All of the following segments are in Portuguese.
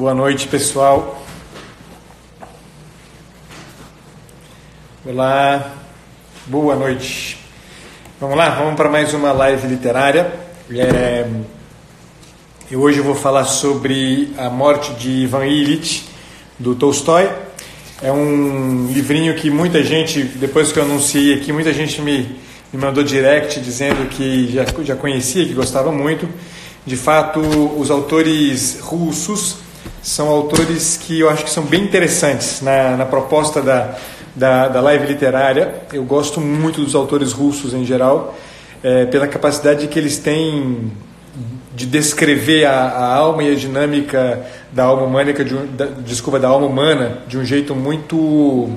Boa noite, pessoal. Olá, boa noite. Vamos lá, vamos para mais uma live literária. É, eu hoje vou falar sobre a morte de Ivan Illich, do Tolstói. É um livrinho que muita gente, depois que eu anunciei aqui, muita gente me, me mandou direct dizendo que já, já conhecia, que gostava muito. De fato, os autores russos são autores que eu acho que são bem interessantes na, na proposta da, da, da, live literária. Eu gosto muito dos autores russos em geral, é, pela capacidade que eles têm de descrever a, a, alma e a dinâmica da alma humana, de um, da, desculpa, da alma humana de um jeito muito,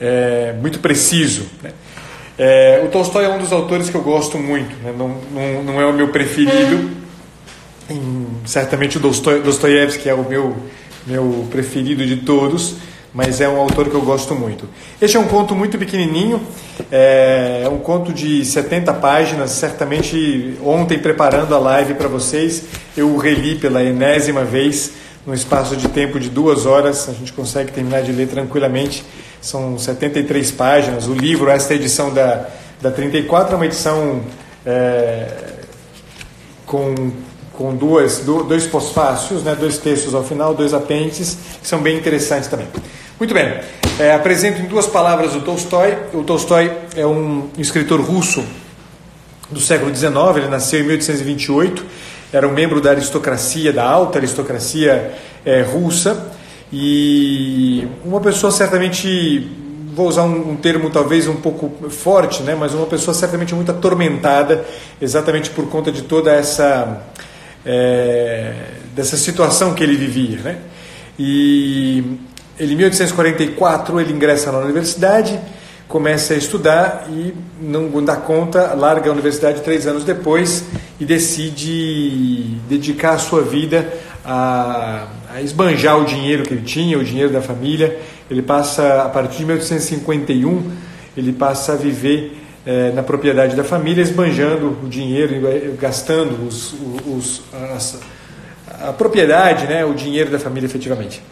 é, muito preciso. Né? É, o Tolstói é um dos autores que eu gosto muito, né? não, não, não é o meu preferido certamente o Dostoiévski é o meu, meu preferido de todos, mas é um autor que eu gosto muito. Este é um conto muito pequenininho, é um conto de 70 páginas. Certamente, ontem, preparando a live para vocês, eu o reli pela enésima vez, num espaço de tempo de duas horas. A gente consegue terminar de ler tranquilamente. São 73 páginas. O livro, esta edição da, da 34, é uma edição é, com com duas, dois pós-fácios, né, dois textos ao final, dois apêndices, que são bem interessantes também. Muito bem, é, apresento em duas palavras o Tolstói. O Tolstói é um escritor russo do século XIX, ele nasceu em 1828, era um membro da aristocracia, da alta aristocracia é, russa, e uma pessoa certamente, vou usar um, um, termo talvez um pouco forte, né, mas uma pessoa certamente muito atormentada, exatamente por conta de toda essa é, dessa situação que ele vivia. Né? E ele, em 1844 ele ingressa na universidade, começa a estudar e não dá conta, larga a universidade três anos depois e decide dedicar a sua vida a, a esbanjar o dinheiro que ele tinha, o dinheiro da família. Ele passa, a partir de 1851, ele passa a viver é, na propriedade da família, esbanjando o dinheiro, gastando os, os, as, a propriedade, né, o dinheiro da família efetivamente.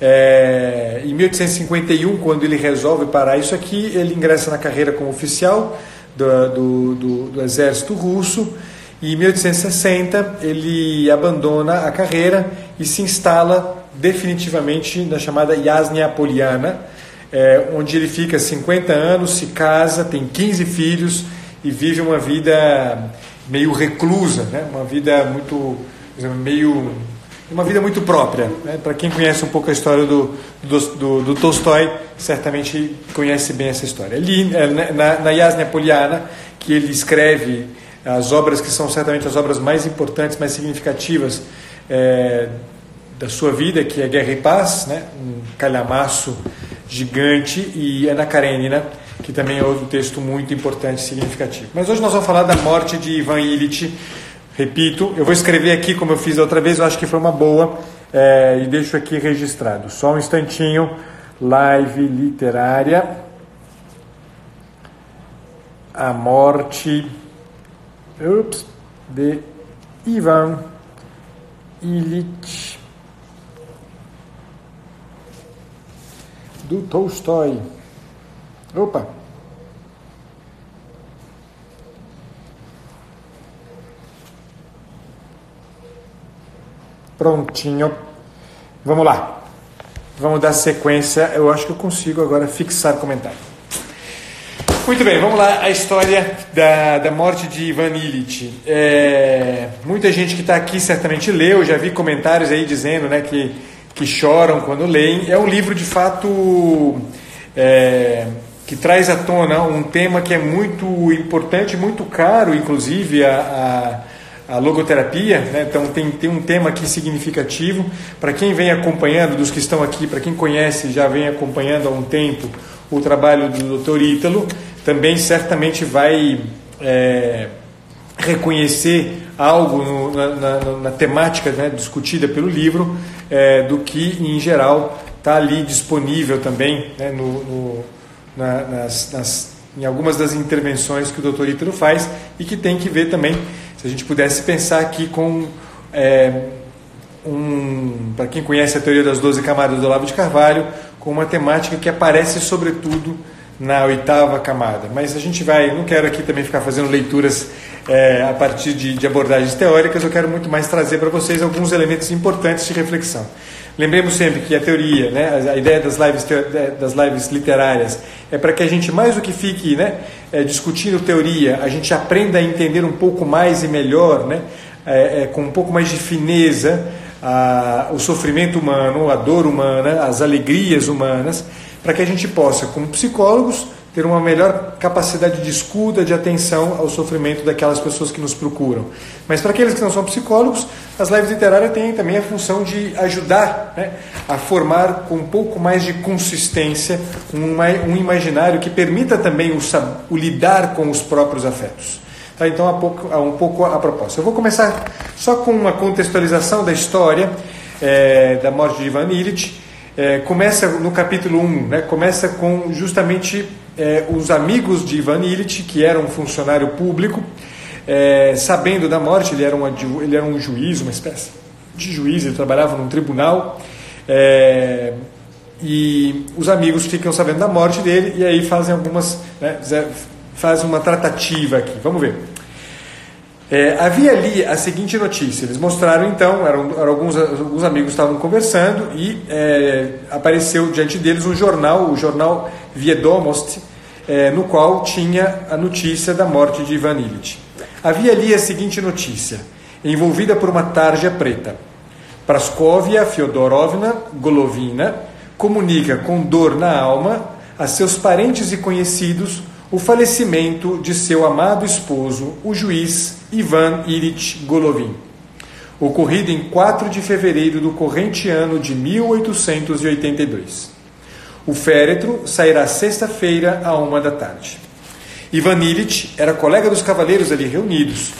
É, em 1851, quando ele resolve parar isso aqui, ele ingressa na carreira como oficial do, do, do, do exército russo e em 1860 ele abandona a carreira e se instala definitivamente na chamada Yasnia Poliana, é, onde ele fica 50 anos, se casa, tem 15 filhos e vive uma vida meio reclusa, né? uma vida muito meio uma vida muito própria. Né? Para quem conhece um pouco a história do, do, do, do, Tolstói, certamente conhece bem essa história. Ali, é, na, na Yasnia Poliana, que ele escreve as obras que são certamente as obras mais importantes, mais significativas é, da sua vida, que é Guerra e Paz, né? um calhamaço gigante, e Ana Karenina, que também é outro texto muito importante e significativo. Mas hoje nós vamos falar da morte de Ivan Illich. Repito, eu vou escrever aqui como eu fiz outra vez, eu acho que foi uma boa, é, e deixo aqui registrado. Só um instantinho, live literária. A morte ups, de Ivan Illich. Do Tolstói. Opa! Prontinho. Vamos lá. Vamos dar sequência. Eu acho que eu consigo agora fixar comentário. Muito bem, vamos lá. A história da, da morte de Ivan Illich. É, muita gente que está aqui certamente leu. Já vi comentários aí dizendo né, que que choram quando leem. É um livro de fato é, que traz à tona um tema que é muito importante, muito caro, inclusive a, a, a logoterapia. Né? Então tem, tem um tema aqui significativo. Para quem vem acompanhando, dos que estão aqui, para quem conhece, já vem acompanhando há um tempo o trabalho do Dr. Ítalo, também certamente vai é, reconhecer algo no, na, na, na, temática né, discutida pelo livro é, do que, em geral, está ali disponível também né, no, no, na, nas, nas, em algumas das intervenções que o doutor Ítalo faz e que tem que ver também, se a gente pudesse pensar aqui com é, um, para quem conhece a teoria das 12 camadas do Olavo de Carvalho, com uma temática que aparece sobretudo na oitava camada. Mas a gente vai, não quero aqui também ficar fazendo leituras é, a partir de, de abordagens teóricas, eu quero muito mais trazer para vocês alguns elementos importantes de reflexão. Lembremos sempre que a teoria, né, a ideia das lives, das lives literárias, é para que a gente, mais do que fique né, é, discutindo teoria, a gente aprenda a entender um pouco mais e melhor, né, é, é, com um pouco mais de fineza, a, o sofrimento humano, a dor humana, as alegrias humanas, para que a gente possa, como psicólogos, ter uma melhor capacidade de escuta, de atenção ao sofrimento daquelas pessoas que nos procuram. Mas para aqueles que não são psicólogos, as lives literárias têm também a função de ajudar né, a formar com um pouco mais de consistência um, imaginário que permita também o, o, lidar com os próprios afetos. Tá, então, um pouco, um pouco a proposta. Eu vou começar só com uma contextualização da história é, da morte de Ivan Illich. É, começa no capítulo 1, né, começa com justamente é, os amigos de Ivan Illich, que era um funcionário público, é, sabendo da morte, ele era, um, ele era um juiz, uma espécie de juiz, ele trabalhava num tribunal, é, e os amigos ficam sabendo da morte dele e aí fazem algumas, né, fazem uma tratativa aqui. Vamos ver. É, havia ali a seguinte notícia: eles mostraram então, eram, eram alguns, alguns amigos estavam conversando e é, apareceu diante deles um jornal, o jornal Viedomost, é, no qual tinha a notícia da morte de Ivan Illich. Havia ali a seguinte notícia, envolvida por uma tarja preta: Praskovia Fyodorovna Golovina comunica com dor na alma a seus parentes e conhecidos o falecimento de seu amado esposo, o juiz Ivan Illich Golovin, ocorrido em 4 de fevereiro do corrente ano de 1882. O féretro sairá sexta-feira à uma da tarde. Ivan Illich era colega dos cavaleiros ali reunidos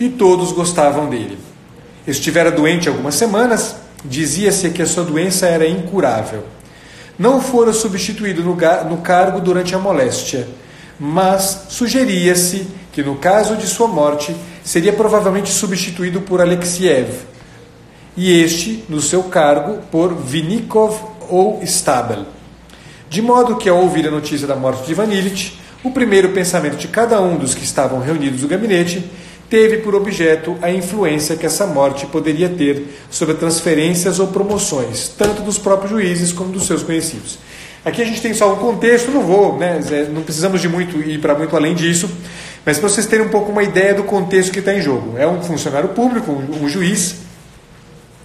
e todos gostavam dele. Estivera doente algumas semanas, dizia-se que a sua doença era incurável. Não fora substituído no, no cargo durante a moléstia mas sugeria-se que no caso de sua morte seria provavelmente substituído por Alexiev, e este, no seu cargo, por Vinikov ou Stabel. De modo que, ao ouvir a notícia da morte de Ivan Illich, o primeiro pensamento de cada um dos que estavam reunidos no gabinete teve por objeto a influência que essa morte poderia ter sobre transferências ou promoções, tanto dos próprios juízes como dos seus conhecidos. Aqui a gente tem só um contexto, não vou, né, não precisamos de muito ir para muito além disso, mas para vocês terem um pouco uma ideia do contexto que está em jogo. É um funcionário público, um, juiz,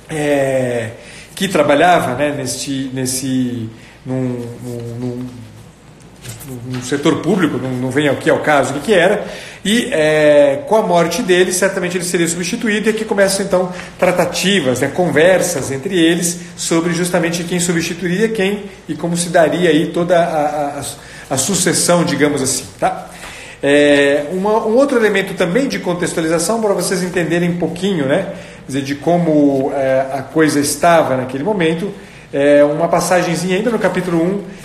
é, que trabalhava né, nesse, nesse, num, num, num setor público, não, não vem ao caso o que era, e é, com a morte dele, certamente ele seria substituído, e aqui começam então tratativas, né, conversas entre eles sobre justamente quem substituiria quem e como se daria aí toda a, a, a sucessão, digamos assim. Tá? É, uma, um outro elemento também de contextualização para vocês entenderem um pouquinho né, dizer, de como é, a coisa estava naquele momento. É uma passagemzinha ainda no capítulo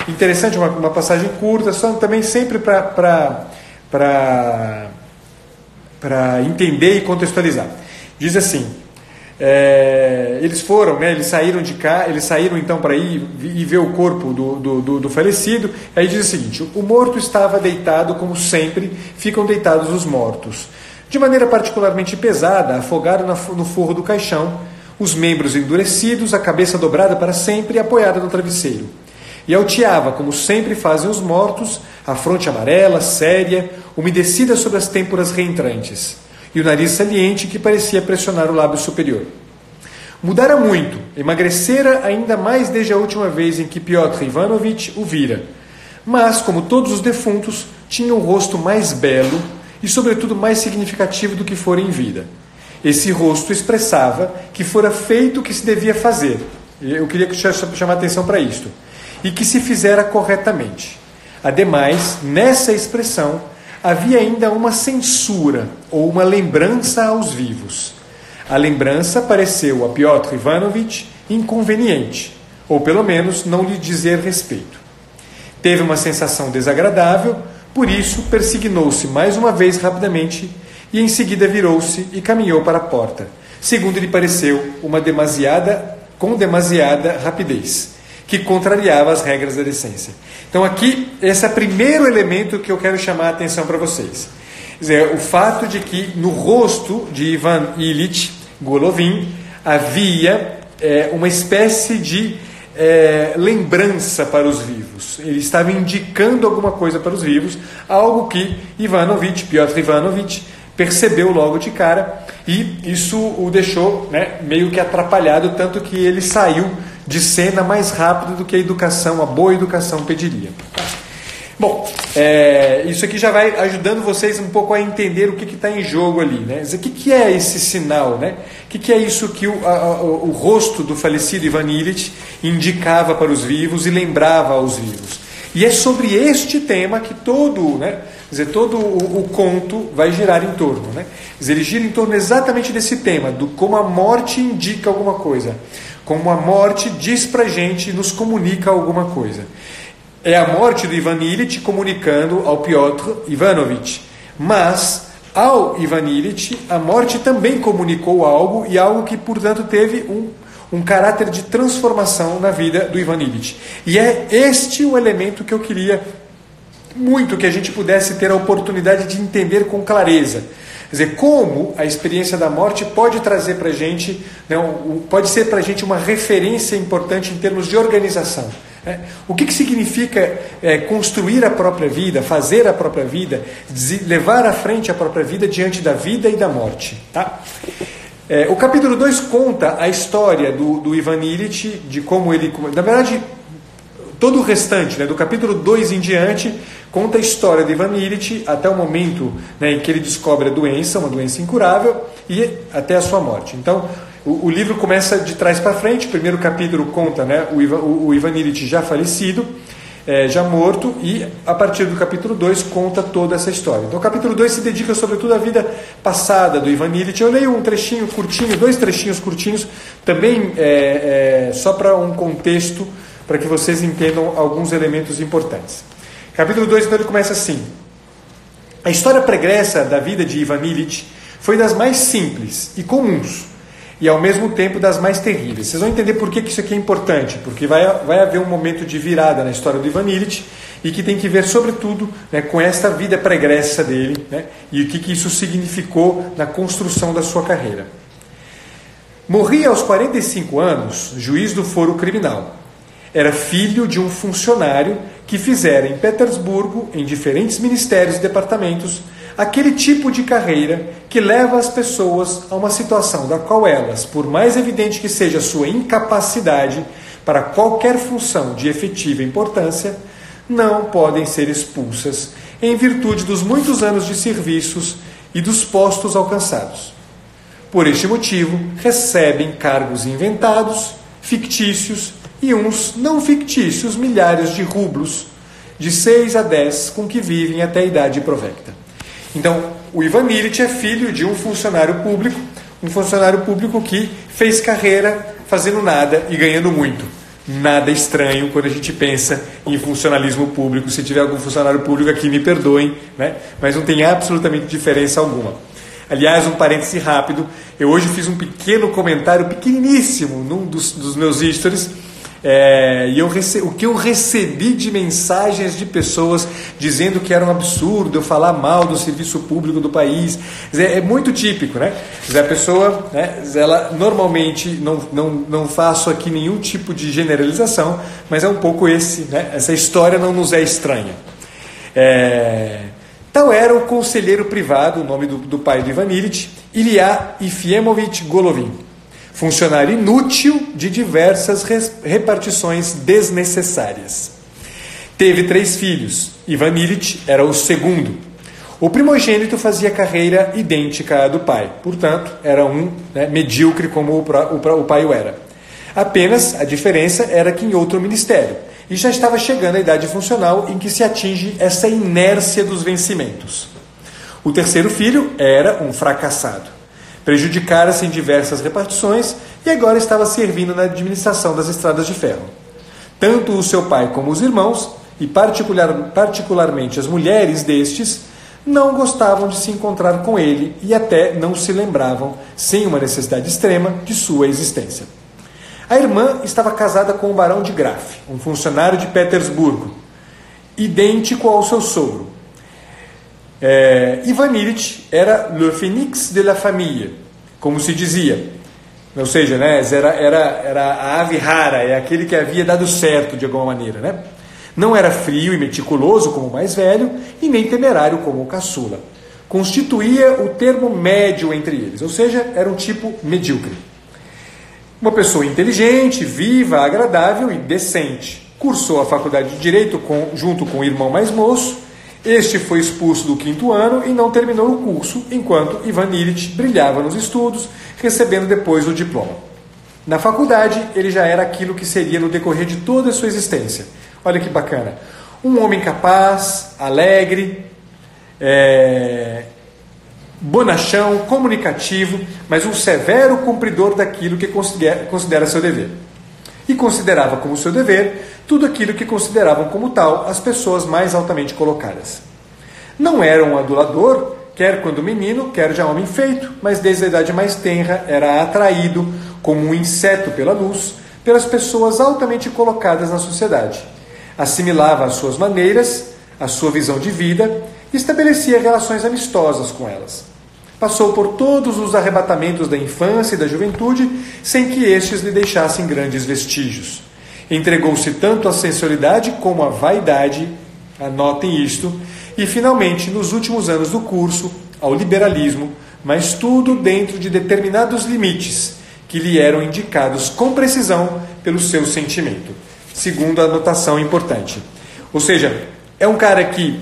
1, interessante, uma, uma passagem curta, só também sempre para entender e contextualizar. Diz assim: é, eles foram, né, eles saíram de cá, eles saíram então para ir e ver o corpo do, do, do, do, falecido. Aí diz o seguinte: o morto estava deitado, como sempre ficam deitados os mortos, de maneira particularmente pesada, afogado no forro do caixão, os membros endurecidos, a cabeça dobrada para sempre e apoiada no travesseiro. E alteava, como sempre fazem os mortos, a fronte amarela, séria, umedecida sobre as têmporas reentrantes, e o nariz saliente que parecia pressionar o lábio superior. Mudara muito, emagrecera ainda mais desde a última vez em que Piotr Ivanovitch o vira. Mas, como todos os defuntos, tinha o rosto mais belo e, sobretudo, mais significativo do que fora em vida. Esse rosto expressava que fora feito o que se devia fazer. Eu queria chamar atenção para isto. E que se fizera corretamente. Ademais, nessa expressão, havia ainda uma censura ou uma lembrança aos vivos. A lembrança pareceu a Piotr Ivanovitch inconveniente, ou pelo menos não lhe dizer respeito. Teve uma sensação desagradável, por isso persignou-se mais uma vez rapidamente e em seguida virou-se e caminhou para a porta, segundo lhe pareceu, uma demasiada com demasiada rapidez, que contrariava as regras da decência. Então aqui esse é o primeiro elemento que eu quero chamar a atenção para vocês. Dizer, o fato de que no rosto de Ivan Illich Golovin havia é, uma espécie de é, lembrança para os vivos. Ele estava indicando alguma coisa para os vivos, algo que Ivanovich, Piotr Ivanovich, percebeu logo de cara e isso o deixou né, meio que atrapalhado, tanto que ele saiu de cena mais rápido do que a educação, a boa educação pediria. Bom, é, isso aqui já vai ajudando vocês um pouco a entender o que está em jogo ali. Né? o que, que é esse sinal? Né? O que, que é isso que o, a, o, o rosto do falecido Ivan Illich indicava para os vivos e lembrava aos vivos? E é sobre este tema que todo, né, dizer, todo o, o, conto vai girar em torno. Né? Dizer, ele gira em torno exatamente desse tema, do como a morte indica alguma coisa, como a morte diz para a gente, nos comunica alguma coisa. É a morte do Ivan Illich comunicando ao Piotr Ivanovich. Mas, ao Ivan Illich, a morte também comunicou algo e algo que, portanto, teve um, um caráter de transformação na vida do Ivan Illich. E é este o elemento que eu queria muito que a gente pudesse ter a oportunidade de entender com clareza. Quer dizer, como a experiência da morte pode trazer para a gente, né, pode ser para a gente uma referência importante em termos de organização. É. O que, que significa é, construir a própria vida, fazer a própria vida, levar à frente a própria vida diante da vida e da morte? Tá? É, o capítulo 2 conta a história do, do Ivan Illich, de como ele. Na verdade, todo o restante, né, do capítulo 2 em diante, conta a história de Ivan Illich até o momento né, em que ele descobre a doença, uma doença incurável, e até a sua morte. Então, o, o livro começa de trás para frente. O primeiro capítulo conta né, o, Ivan, o, o Ivan Illich já falecido, é, já morto, e a partir do capítulo 2 conta toda essa história. Então, o capítulo 2 se dedica sobretudo à vida passada do Ivan Illich. Eu leio um trechinho curtinho, dois trechinhos curtinhos, também é, é, só para um contexto, para que vocês entendam alguns elementos importantes. Capítulo 2, então, ele começa assim. A história pregressa da vida de Ivan Illich foi das mais simples e comuns e ao mesmo tempo das mais terríveis. Vocês vão entender por que, isso aqui é importante, porque vai, vai haver um momento de virada na história do Ivan Illich e que tem que ver, sobretudo, né, com esta vida pregressa dele né, e o que, que isso significou na construção da sua carreira. Morria aos 45 anos, juiz do foro criminal. Era filho de um funcionário que fizera em Petersburgo, em diferentes ministérios e departamentos, aquele tipo de carreira que leva as pessoas a uma situação da qual elas, por mais evidente que seja a sua incapacidade para qualquer função de efetiva importância, não podem ser expulsas em virtude dos muitos anos de serviços e dos postos alcançados. Por este motivo, recebem cargos inventados, fictícios e uns não fictícios milhares de rublos, de 6 a 10, com que vivem até a idade provecta. Então, o Ivan Illich é filho de um funcionário público, um funcionário público que fez carreira fazendo nada e ganhando muito. Nada estranho quando a gente pensa em funcionalismo público. Se tiver algum funcionário público aqui, me perdoem, né? mas não tem absolutamente diferença alguma. Aliás, um parêntese rápido: eu hoje fiz um pequeno comentário, pequeniníssimo, num dos, dos meus stories é, e eu rece... o que eu recebi de mensagens de pessoas dizendo que era um absurdo eu falar mal do serviço público do país. É, muito típico, né? A pessoa, né, ela normalmente não, não, não faço aqui nenhum tipo de generalização, mas é um pouco esse, né? Essa história não nos é estranha. É... Tal era o conselheiro privado, o nome do, do pai do Ivan Illich, Ilya Ifiemovich Golovin funcionário inútil de diversas repartições desnecessárias. Teve três filhos. Ivan Illich era o segundo. O primogênito fazia carreira idêntica à do pai, portanto, era um né, medíocre como o, o, o pai o era. Apenas a diferença era que em outro ministério, e já estava chegando a idade funcional em que se atinge essa inércia dos vencimentos. O terceiro filho era um fracassado prejudicara-se em diversas repartições e agora estava servindo na administração das estradas de ferro. Tanto o seu pai como os irmãos, e particular, particularmente as mulheres destes, não gostavam de se encontrar com ele e até não se lembravam, sem uma necessidade extrema, de sua existência. A irmã estava casada com o barão de Graf, um funcionário de Petersburgo, idêntico ao seu sogro. É, Ivan Illich era le phénix de la famille, como se dizia. Ou seja, né, era, era, era a ave rara, é aquele que havia dado certo de alguma maneira. Né? Não era frio e meticuloso como o mais velho, e nem temerário como o caçula. Constituía o termo médio entre eles, ou seja, era um tipo medíocre. Uma pessoa inteligente, viva, agradável e decente. Cursou a faculdade de Direito com, junto com o irmão mais moço este foi expulso do quinto ano e não terminou o curso, enquanto Ivan Illich brilhava nos estudos, recebendo depois o diploma. Na faculdade, ele já era aquilo que seria no decorrer de toda a sua existência. Olha que bacana. Um homem capaz, alegre, é, bonachão, comunicativo, mas um severo cumpridor daquilo que considera, considera seu dever. E considerava como seu dever tudo aquilo que consideravam como tal as pessoas mais altamente colocadas. Não era um adulador, quer quando menino, quer já homem feito, mas desde a idade mais tenra era atraído, como um inseto pela luz, pelas pessoas altamente colocadas na sociedade. Assimilava as suas maneiras, a sua visão de vida e estabelecia relações amistosas com elas. Passou por todos os arrebatamentos da infância e da juventude sem que estes lhe deixassem grandes vestígios. Entregou-se tanto à sensualidade como à vaidade, anotem isto, e finalmente, nos últimos anos do curso, ao liberalismo, mas tudo dentro de determinados limites que lhe eram indicados com precisão pelo seu sentimento, segundo a anotação importante. Ou seja, é um cara que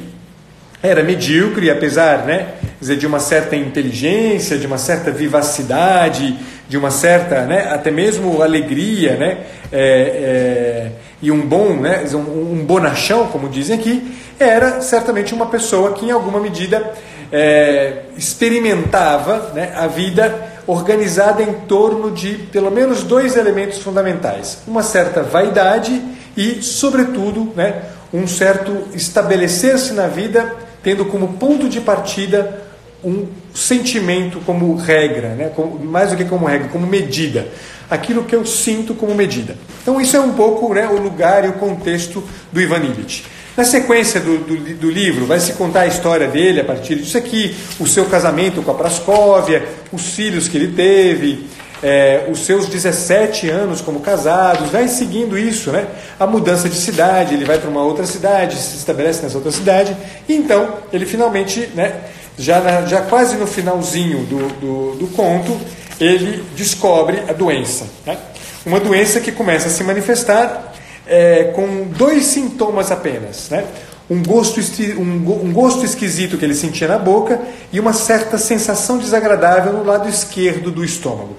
era medíocre, apesar né, dizer, de uma certa inteligência, de uma certa vivacidade, de uma certa, né, até mesmo alegria, né, é, é, e um bom, né, um, um, bonachão, como dizem aqui, era certamente uma pessoa que em alguma medida é, experimentava né, a vida organizada em torno de pelo menos dois elementos fundamentais: uma certa vaidade e, sobretudo, né, um certo estabelecer-se na vida tendo como ponto de partida um sentimento como regra, né? como, mais do que como regra, como medida. Aquilo que eu sinto como medida. Então, isso é um pouco né, o lugar e o contexto do Ivan Illich. Na sequência do, do, do, livro, vai se contar a história dele a partir disso aqui, o seu casamento com a Prascóvia, os filhos que ele teve, é, os seus 17 anos como casados, vai seguindo isso, né? A mudança de cidade, ele vai para uma outra cidade, se estabelece nessa outra cidade, e então ele finalmente, né, já, na, já quase no finalzinho do, do, do, conto, ele descobre a doença. Né? Uma doença que começa a se manifestar é, com dois sintomas apenas. Né? Um, gosto, um, um gosto esquisito que ele sentia na boca e uma certa sensação desagradável no lado esquerdo do estômago.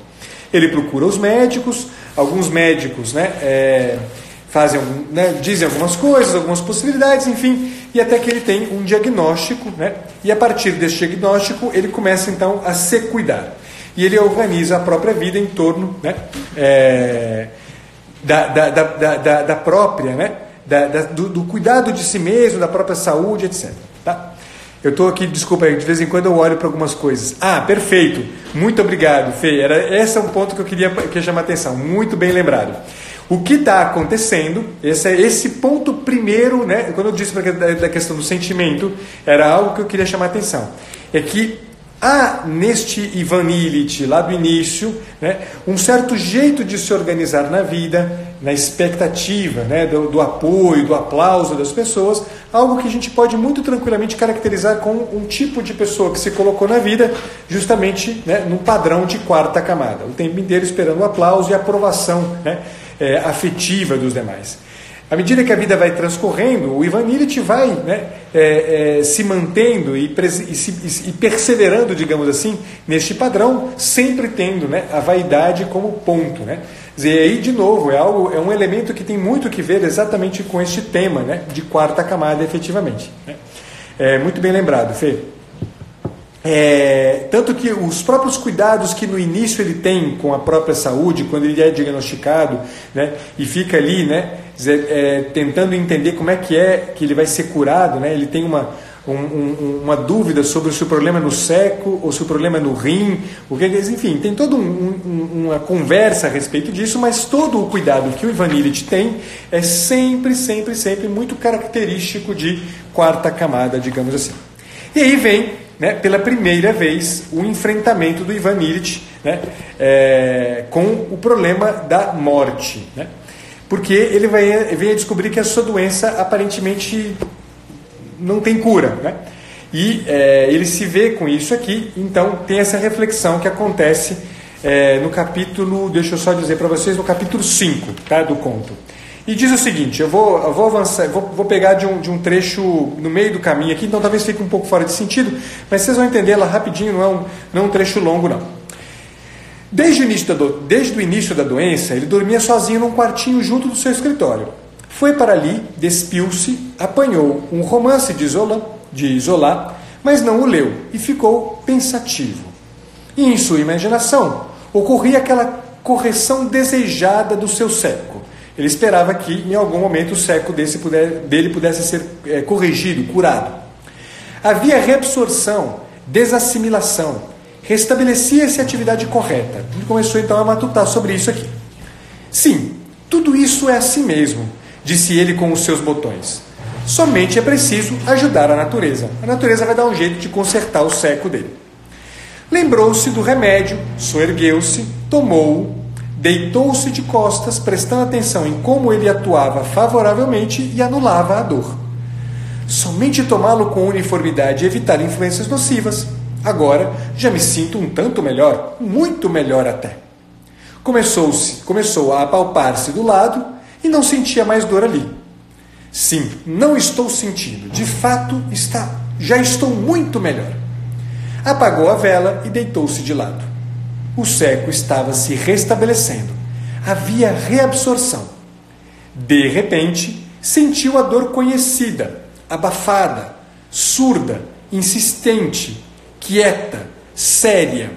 Ele procura os médicos, alguns médicos né, é, fazem, né, dizem algumas coisas, algumas possibilidades, enfim, e até que ele tem um diagnóstico, né? E a partir desse diagnóstico ele começa então a se cuidar. E ele organiza a própria vida em torno né, é, da, da, da, da, da própria, né, da, da do, do, cuidado de si mesmo, da própria saúde, etc. Tá? Eu estou aqui, desculpa aí, de vez em quando eu olho para algumas coisas. Ah, perfeito. Muito obrigado, Fê. Era, esse é um ponto que eu queria, queria chamar a atenção. Muito bem lembrado. O que está acontecendo, esse, é esse ponto primeiro, né, quando eu disse da questão do sentimento, era algo que eu queria chamar a atenção. É que há neste Ivan Illich, lá do início, né, um certo jeito de se organizar na vida, na expectativa né, do, do, apoio, do aplauso das pessoas, algo que a gente pode muito tranquilamente caracterizar como um tipo de pessoa que se colocou na vida justamente né, num padrão de quarta camada, o tempo inteiro esperando o aplauso e aprovação. Né, é, afetiva dos demais. À medida que a vida vai transcorrendo, o Ivan Illich vai né, é, é, se mantendo e, e, se, e, perseverando, digamos assim, neste padrão, sempre tendo né, a vaidade como ponto. Né? E aí, de novo, é, algo, é um elemento que tem muito que ver exatamente com este tema né, de quarta camada, efetivamente. Né? É, muito bem lembrado, Fê. É, tanto que os próprios cuidados que no início ele tem com a própria saúde, quando ele é diagnosticado né, e fica ali né, é, tentando entender como é que é que ele vai ser curado, né, ele tem uma, um, um, uma dúvida sobre se o problema é no seco ou se o problema é no rim, o que enfim, tem toda um, uma conversa a respeito disso, mas todo o cuidado que o Ivan Illich tem é sempre, sempre, sempre muito característico de quarta camada, digamos assim. E aí vem, né, pela primeira vez, o enfrentamento do Ivan Illich né, é, com o problema da morte. Né? Porque ele vai, vem a descobrir que a sua doença aparentemente não tem cura. Né? E é, ele se vê com isso aqui, então tem essa reflexão que acontece é, no capítulo, deixa eu só dizer para vocês, no capítulo 5 tá, do conto. E diz o seguinte: eu vou, eu vou avançar, vou, vou pegar de um, de um trecho no meio do caminho aqui, então talvez fique um pouco fora de sentido, mas vocês vão entender lá rapidinho, não é um, não é um trecho longo, não. Desde o, início da desde o início da doença, ele dormia sozinho num quartinho junto do seu escritório. Foi para ali, despiu-se, apanhou um romance de Zola, de mas não o leu e ficou pensativo. E em sua imaginação ocorria aquela correção desejada do seu século. Ele esperava que em algum momento o desse puder, dele pudesse ser é, corrigido, curado. Havia reabsorção, desassimilação, restabelecia-se a atividade correta. Ele começou então a matutar sobre isso aqui. Sim, tudo isso é assim mesmo, disse ele com os seus botões. Somente é preciso ajudar a natureza. A natureza vai dar um jeito de consertar o seco dele. Lembrou-se do remédio, soergueu-se, tomou-o, deitou-se de costas, prestando atenção em como ele atuava favoravelmente e anulava a dor. Somente tomá-lo com uniformidade e evitar influências nocivas Agora já me sinto um tanto melhor, muito melhor até. Começou-se, começou a apalpar-se do lado e não sentia mais dor ali. Sim, não estou sentindo. De fato, está, já estou muito melhor. Apagou a vela e deitou-se de lado. O seco estava se restabelecendo. Havia reabsorção. De repente, sentiu a dor conhecida, abafada, surda, insistente, quieta, séria,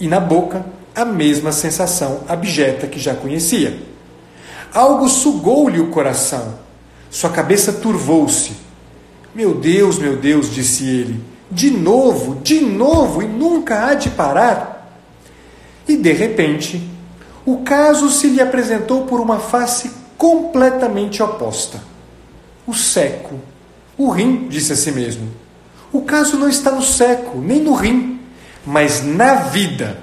e na boca a mesma sensação abjeta que já conhecia. Algo sugou-lhe o coração. Sua cabeça turvou-se. Meu Deus, meu Deus, disse ele, de novo, de novo, e nunca há de parar. E de repente, o caso se lhe apresentou por uma face completamente oposta. O seco, o rim, disse a si mesmo. O caso não está no seco, nem no rim, mas na vida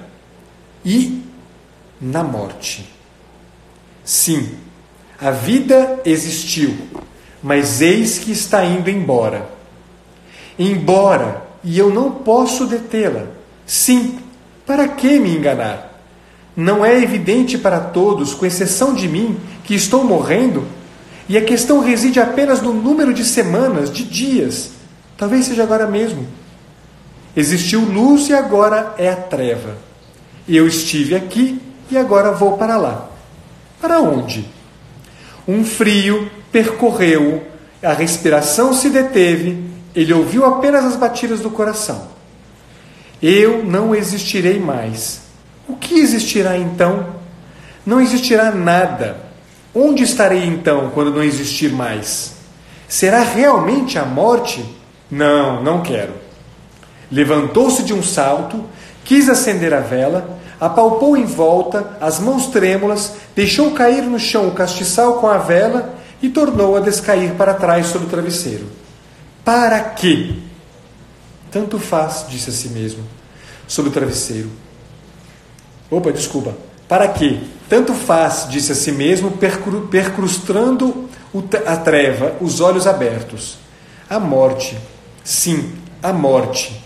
e na morte. Sim, a vida existiu, mas eis que está indo embora. Embora, e eu não posso detê-la. Sim, para que me enganar? Não é evidente para todos, com exceção de mim, que estou morrendo? E a questão reside apenas no número de semanas, de dias Talvez seja agora mesmo. Existiu luz e agora é a treva. Eu estive aqui e agora vou para lá. Para onde? Um frio percorreu, a respiração se deteve, ele ouviu apenas as batidas do coração. Eu não existirei mais. O que existirá então? Não existirá nada. Onde estarei então quando não existir mais? Será realmente a morte? Não, não quero. Levantou-se de um salto, quis acender a vela, apalpou em volta, as mãos trêmulas, deixou cair no chão o castiçal com a vela e tornou a descair para trás sobre o travesseiro. Para quê? Tanto faz, disse a si mesmo, sobre o travesseiro. Opa, desculpa. Para quê? Tanto faz, disse a si mesmo, percru a treva, os olhos abertos. A morte Sim, a morte.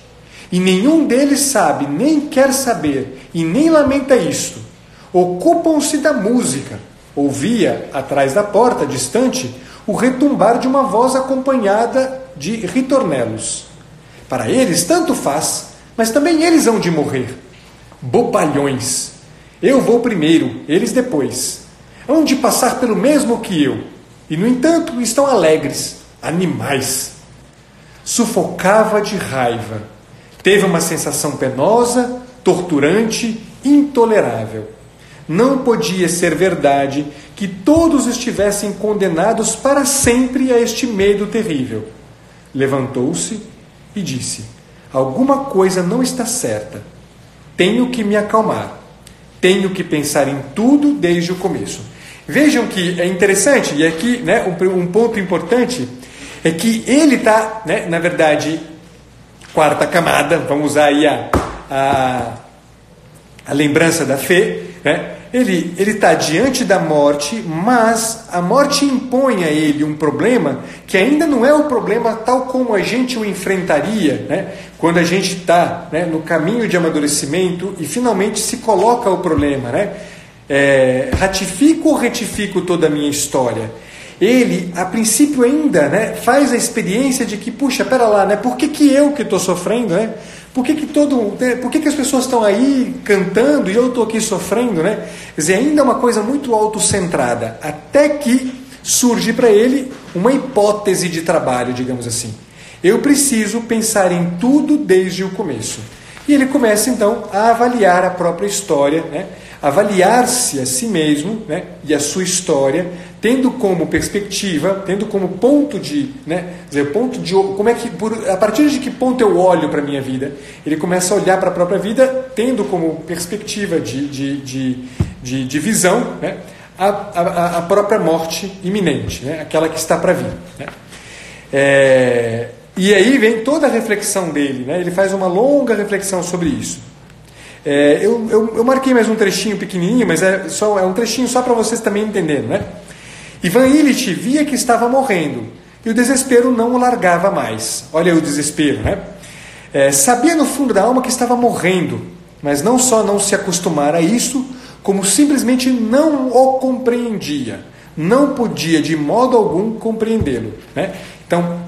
E nenhum deles sabe, nem quer saber, e nem lamenta isto. Ocupam-se da música. Ouvia, atrás da porta, distante, o retumbar de uma voz acompanhada de ritornelos. Para eles, tanto faz, mas também eles hão de morrer. Bobalhões! Eu vou primeiro, eles depois. Hão de passar pelo mesmo que eu. E, no entanto, estão alegres, animais sufocava de raiva. Teve uma sensação penosa, torturante, intolerável. Não podia ser verdade que todos estivessem condenados para sempre a este medo terrível. levantou-se e disse: Alguma coisa não está certa. Tenho que me acalmar. Tenho que pensar em tudo desde o começo. Vejam que é interessante, e aqui né, um, um ponto importante é que ele está, né, na verdade, quarta camada, vamos usar aí a, a, a lembrança da fé, né? Ele está diante da morte, mas a morte impõe a ele um problema que ainda não é o problema tal como a gente o enfrentaria né? quando a gente está né, no caminho de amadurecimento e finalmente se coloca o problema. Né? É, ratifico ou retifico toda a minha história? Ele, a princípio, ainda né, faz a experiência de que, puxa, pera lá, né, por que, que eu que estou sofrendo? Né? Por que, que todo, né, por que, que as pessoas estão aí cantando e eu estou aqui sofrendo, né? Quer dizer, ainda é uma coisa muito autocentrada, até que surge para ele uma hipótese de trabalho, digamos assim. Eu preciso pensar em tudo desde o começo. E ele começa então a avaliar a própria história, né? Avaliar-se a si mesmo né? e a sua história, tendo como perspectiva, tendo como ponto de, né, dizer, ponto de, como é que, por, a partir de que ponto eu olho para a minha vida? Ele começa a olhar para a própria vida, tendo como perspectiva de, de, de, de, de visão, né, a, a, a, própria morte iminente, né, aquela que está para vir. Né. É, e aí vem toda a reflexão dele, né, ele faz uma longa reflexão sobre isso. É, eu, eu, eu, marquei mais um trechinho pequenininho, mas é, só, é um trechinho só para vocês também entenderem, né? Ivan Illich via que estava morrendo e o desespero não o largava mais. Olha o desespero, né? É, sabia no fundo da alma que estava morrendo, mas não só não se acostumara a isso, como simplesmente não o compreendia. Não podia de modo algum compreendê-lo. Né? Então,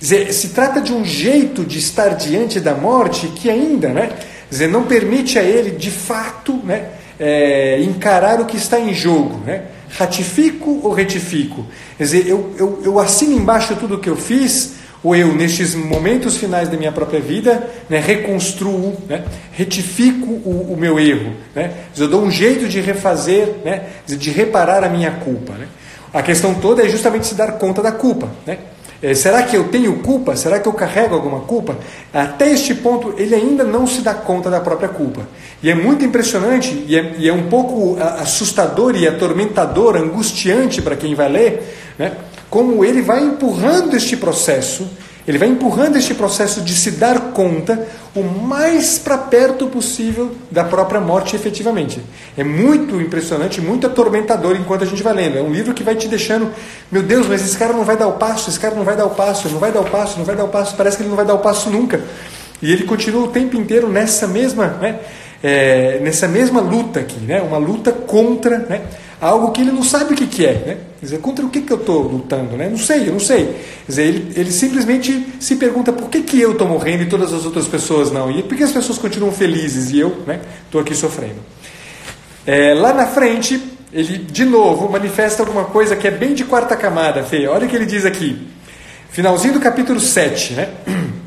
se trata de um jeito de estar diante da morte que ainda né, dizer, não permite a ele, de fato, né, é, encarar o que está em jogo. Né? Ratifico ou retifico? Quer dizer, eu, eu, eu assino embaixo tudo o que eu fiz, ou eu, nestes momentos finais da minha própria vida, né, reconstruo, né, retifico o, o, meu erro. Né? Eu dou um jeito de refazer, né, de reparar a minha culpa. Né? A questão toda é justamente se dar conta da culpa. Né? É, será que eu tenho culpa? Será que eu carrego alguma culpa? Até este ponto, ele ainda não se dá conta da própria culpa. E é muito impressionante, e é, e é um pouco assustador e atormentador, angustiante para quem vai ler, né? como ele vai empurrando este processo ele vai empurrando este processo de se dar conta o mais para perto possível da própria morte efetivamente. É muito impressionante, muito atormentador enquanto a gente vai lendo. É um livro que vai te deixando, meu Deus, mas esse cara não vai dar o passo, esse cara não vai dar o passo, não vai dar o passo, não vai dar o passo, parece que ele não vai dar o passo nunca. E ele continua o tempo inteiro nessa mesma, né, é, nessa mesma luta aqui, né, uma luta contra né, algo que ele não sabe o que, que é. Né? Quer dizer, contra o que, que eu estou lutando? Né? Não sei, eu não sei. Quer dizer, ele, ele simplesmente se pergunta por que, que eu estou morrendo e todas as outras pessoas não? E por que as pessoas continuam felizes e eu estou né, aqui sofrendo? É, lá na frente, ele de novo manifesta alguma coisa que é bem de quarta camada, Fê. Olha o que ele diz aqui. Finalzinho do capítulo 7, né?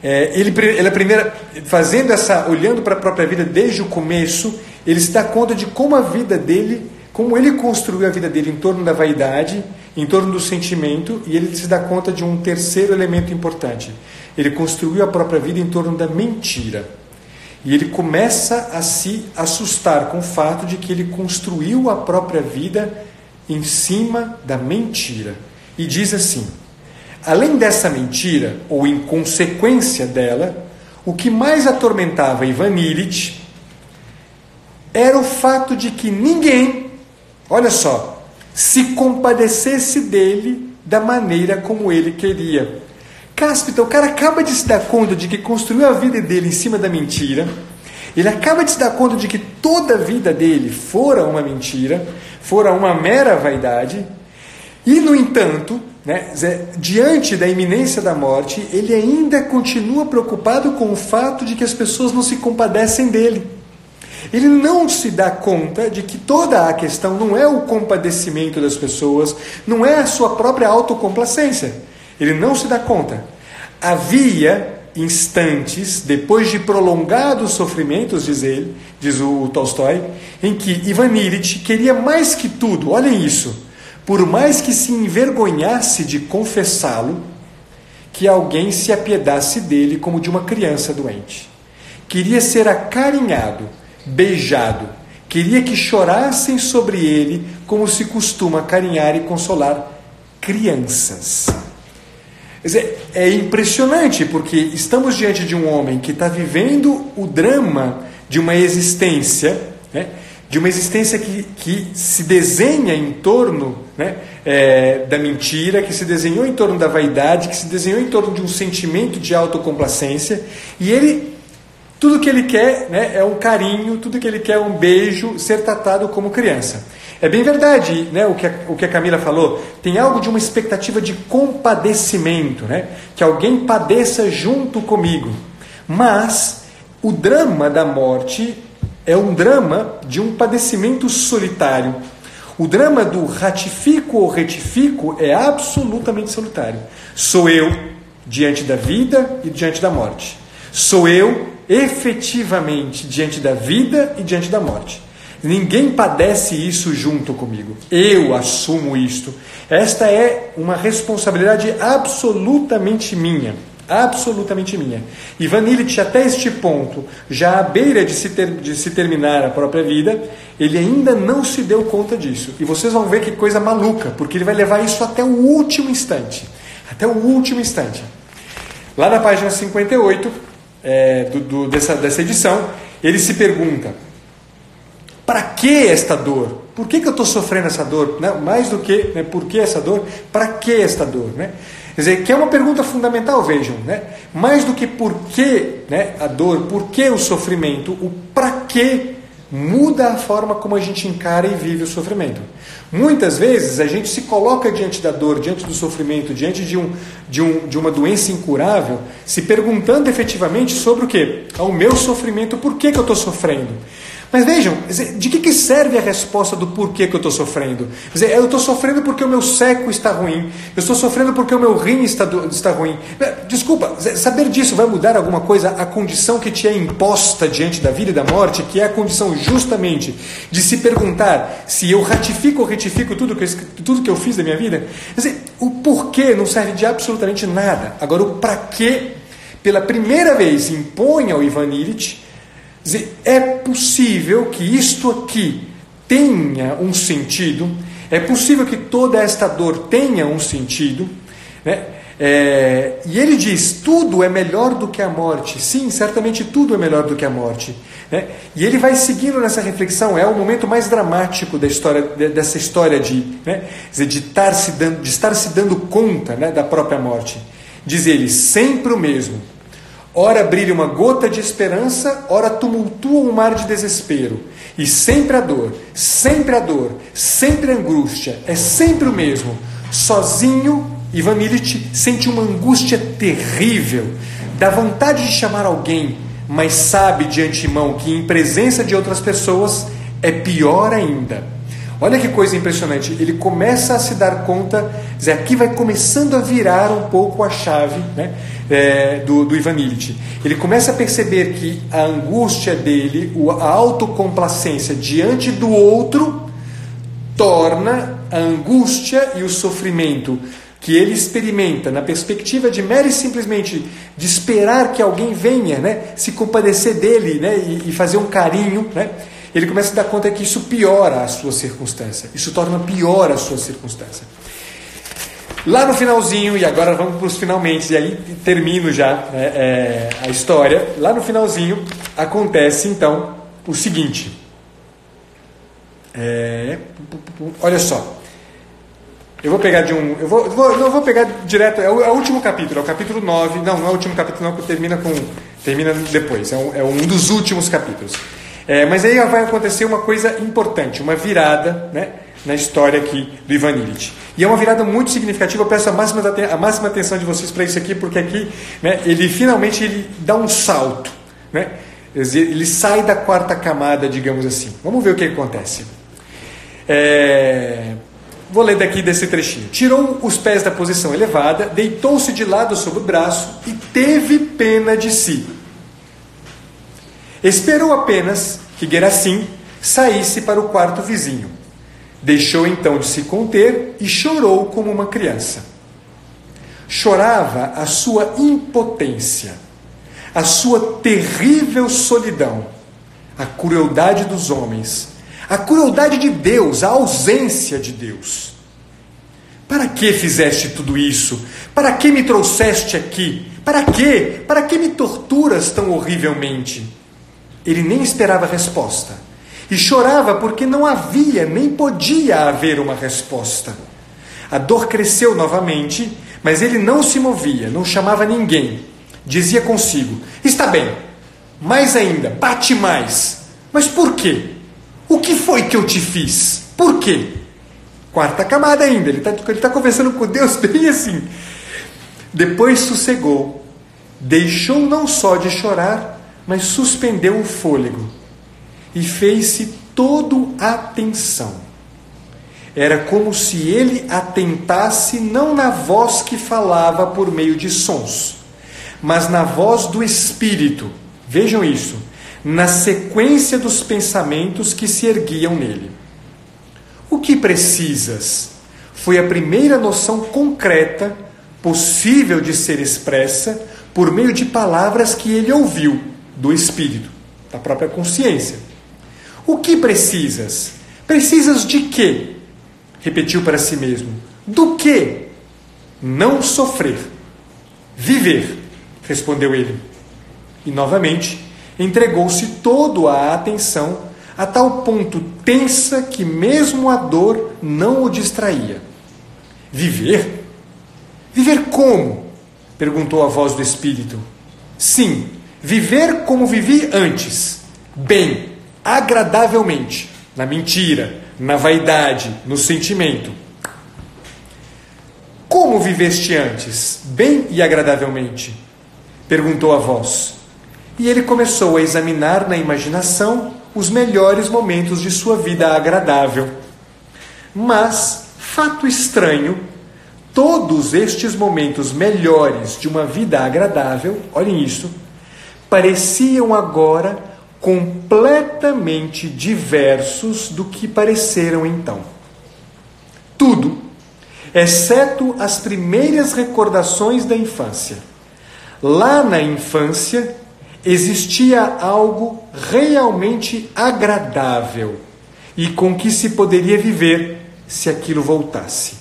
É, ele, ele a primeira, fazendo essa, olhando para a própria vida desde o começo, ele se dá conta de como a vida dele, como ele construiu a vida dele em torno da vaidade, em torno do sentimento, e ele se dá conta de um terceiro elemento importante. Ele construiu a própria vida em torno da mentira. E ele começa a se assustar com o fato de que ele construiu a própria vida em cima da mentira. E diz assim: além dessa mentira, ou em consequência dela, o que mais atormentava Ivan Illich era o fato de que ninguém, olha só, se compadecesse dele da maneira como ele queria. Cáspita, o cara acaba de se dar conta de que construiu a vida dele em cima da mentira. Ele acaba de se dar conta de que toda a vida dele fora uma mentira, fora uma mera vaidade. E, no entanto, né, diante da iminência da morte, ele ainda continua preocupado com o fato de que as pessoas não se compadecem dele. Ele não se dá conta de que toda a questão não é o compadecimento das pessoas, não é a sua própria autocomplacência. Ele não se dá conta. Havia instantes, depois de prolongados sofrimentos, diz ele, diz o Tolstói, em que Ivan Illich queria mais que tudo, olhem isso, por mais que se envergonhasse de confessá-lo, que alguém se apiedasse dele como de uma criança doente. Queria ser acarinhado, beijado, queria que chorassem sobre ele como se costuma acarinhar e consolar crianças. Dizer, é impressionante porque estamos diante de um homem que está vivendo o drama de uma existência, né? de uma existência que, que se desenha em torno né? é, da mentira, que se desenhou em torno da vaidade, que se desenhou em torno de um sentimento de autocomplacência, e ele, tudo que ele quer né, é um carinho, tudo que ele quer é um beijo, ser tratado como criança. É bem verdade né, o, que a, o que a Camila falou, tem algo de uma expectativa de compadecimento, né, que alguém padeça junto comigo. Mas o drama da morte é um drama de um padecimento solitário. O drama do ratifico ou retifico é absolutamente solitário. Sou eu diante da vida e diante da morte. Sou eu efetivamente diante da vida e diante da morte. Ninguém padece isso junto comigo. Eu assumo isto. Esta é uma responsabilidade absolutamente minha. Absolutamente minha. Ivan Illich, até este ponto, já à beira de se, ter, de se terminar a própria vida, ele ainda não se deu conta disso. E vocês vão ver que coisa maluca, porque ele vai levar isso até o último instante. Até o último instante. Lá na página 58 é, do, do, dessa, dessa edição, ele se pergunta: para que esta dor? Por que, que eu estou sofrendo essa dor? Né? Mais do que né, por que essa dor, para que esta dor? Né? Quer dizer, que é uma pergunta fundamental, vejam. Né? Mais do que por que né, a dor, por que o sofrimento, o para que muda a forma como a gente encara e vive o sofrimento. Muitas vezes a gente se coloca diante da dor, diante do sofrimento, diante de, um, de, um, de uma doença incurável, se perguntando efetivamente sobre o que? O meu sofrimento, por que, que eu estou sofrendo? Mas vejam, de que, serve a resposta do porquê que eu estou sofrendo? eu estou sofrendo porque o meu seco está ruim, eu estou sofrendo porque o meu rim está, está ruim. Desculpa, saber disso vai mudar alguma coisa a condição que te é imposta diante da vida e da morte, que é a condição justamente de se perguntar se eu ratifico ou retifico tudo que eu, tudo que eu fiz da minha vida? Dizer, o porquê não serve de absolutamente nada. Agora, o para quê, pela primeira vez, impõe ao Ivan Illich dizer, é possível que isto aqui tenha um sentido, é possível que toda esta dor tenha um sentido, né? É, e ele diz: tudo é melhor do que a morte. Sim, certamente tudo é melhor do que a morte. Né? E ele vai seguindo nessa reflexão. É o momento mais dramático da história, dessa história de, né? de, estar se dando, de estar se dando conta né? da própria morte. Diz ele: sempre o mesmo Ora brilha uma gota de esperança, ora tumultua um mar de desespero. E sempre a dor, sempre a dor, sempre a angústia, é sempre o mesmo. Sozinho, Ivan Illich sente uma angústia terrível, dá vontade de chamar alguém, mas sabe de antemão que em presença de outras pessoas é pior ainda. Olha que coisa impressionante. Ele começa a se dar conta, aqui vai começando a virar um pouco a chave, né? é, do, do Ivan Illich. Ele começa a perceber que a angústia dele, a autocomplacência diante do outro, torna a angústia e o sofrimento que ele experimenta na perspectiva de mera e simplesmente de esperar que alguém venha né, se compadecer dele né, e, e fazer um carinho, né, ele começa a dar conta que isso piora a sua circunstância, isso torna pior a sua circunstância. Lá no finalzinho, e agora vamos para os finalmente, e aí termino já é, é, a história. Lá no finalzinho acontece então o seguinte. É, olha só. Eu vou pegar de um. Eu vou, vou, não vou pegar direto. É o, é o, último capítulo, é o capítulo 9. Não, não é o último capítulo, não, porque termina com. Termina depois. É um, é um dos últimos capítulos. É, mas aí vai acontecer uma coisa importante, uma virada né, na história aqui do Ivan Illich. E é uma virada muito significativa, eu peço a máxima, a máxima atenção de vocês para isso aqui, porque aqui né, ele finalmente ele dá um salto. Né? Ele sai da quarta camada, digamos assim. Vamos ver o que acontece. É... Vou ler daqui desse trechinho. Tirou os pés da posição elevada, deitou-se de lado sobre o braço e teve pena de si. Esperou apenas que Gerassim saísse para o quarto vizinho. Deixou então de se conter e chorou como uma criança. chorava a sua impotência, a sua terrível solidão, a crueldade dos homens, a crueldade de Deus, a ausência de Deus. Para que fizeste tudo isso? Para que me trouxeste aqui? Para que? Para que me torturas tão horrivelmente? Ele nem esperava resposta e chorava porque não havia nem podia haver uma resposta. A dor cresceu novamente, mas ele não se movia, não chamava ninguém. Dizia consigo: Está bem, mais ainda, bate mais. Mas por quê? O que foi que eu te fiz? Por quê? Quarta camada ainda, ele está ele tá conversando com Deus bem assim. Depois sossegou, deixou não só de chorar, mas suspendeu o fôlego e fez-se todo atenção. Era como se ele atentasse não na voz que falava por meio de sons, mas na voz do Espírito. Vejam isso, na sequência dos pensamentos que se erguiam nele. O que precisas? Foi a primeira noção concreta possível de ser expressa por meio de palavras que ele ouviu do Espírito, da própria consciência. O que precisas? Precisas de quê? Repetiu para si mesmo. Do que? Não sofrer. Viver, respondeu ele. E novamente entregou-se todo a atenção a tal ponto tensa que mesmo a dor não o distraía. Viver? Viver como? perguntou a voz do Espírito. Sim, viver como vivi antes, bem, agradavelmente, na mentira, na vaidade, no sentimento. Como viveste antes, bem e agradavelmente? perguntou a voz. E ele começou a examinar na imaginação os melhores momentos de sua vida agradável. Mas, fato estranho, todos estes momentos melhores de uma vida agradável, olhem isso, pareciam agora completamente diversos do que pareceram então. Tudo, exceto as primeiras recordações da infância. Lá na infância, existia algo realmente agradável e com que se poderia viver se aquilo voltasse.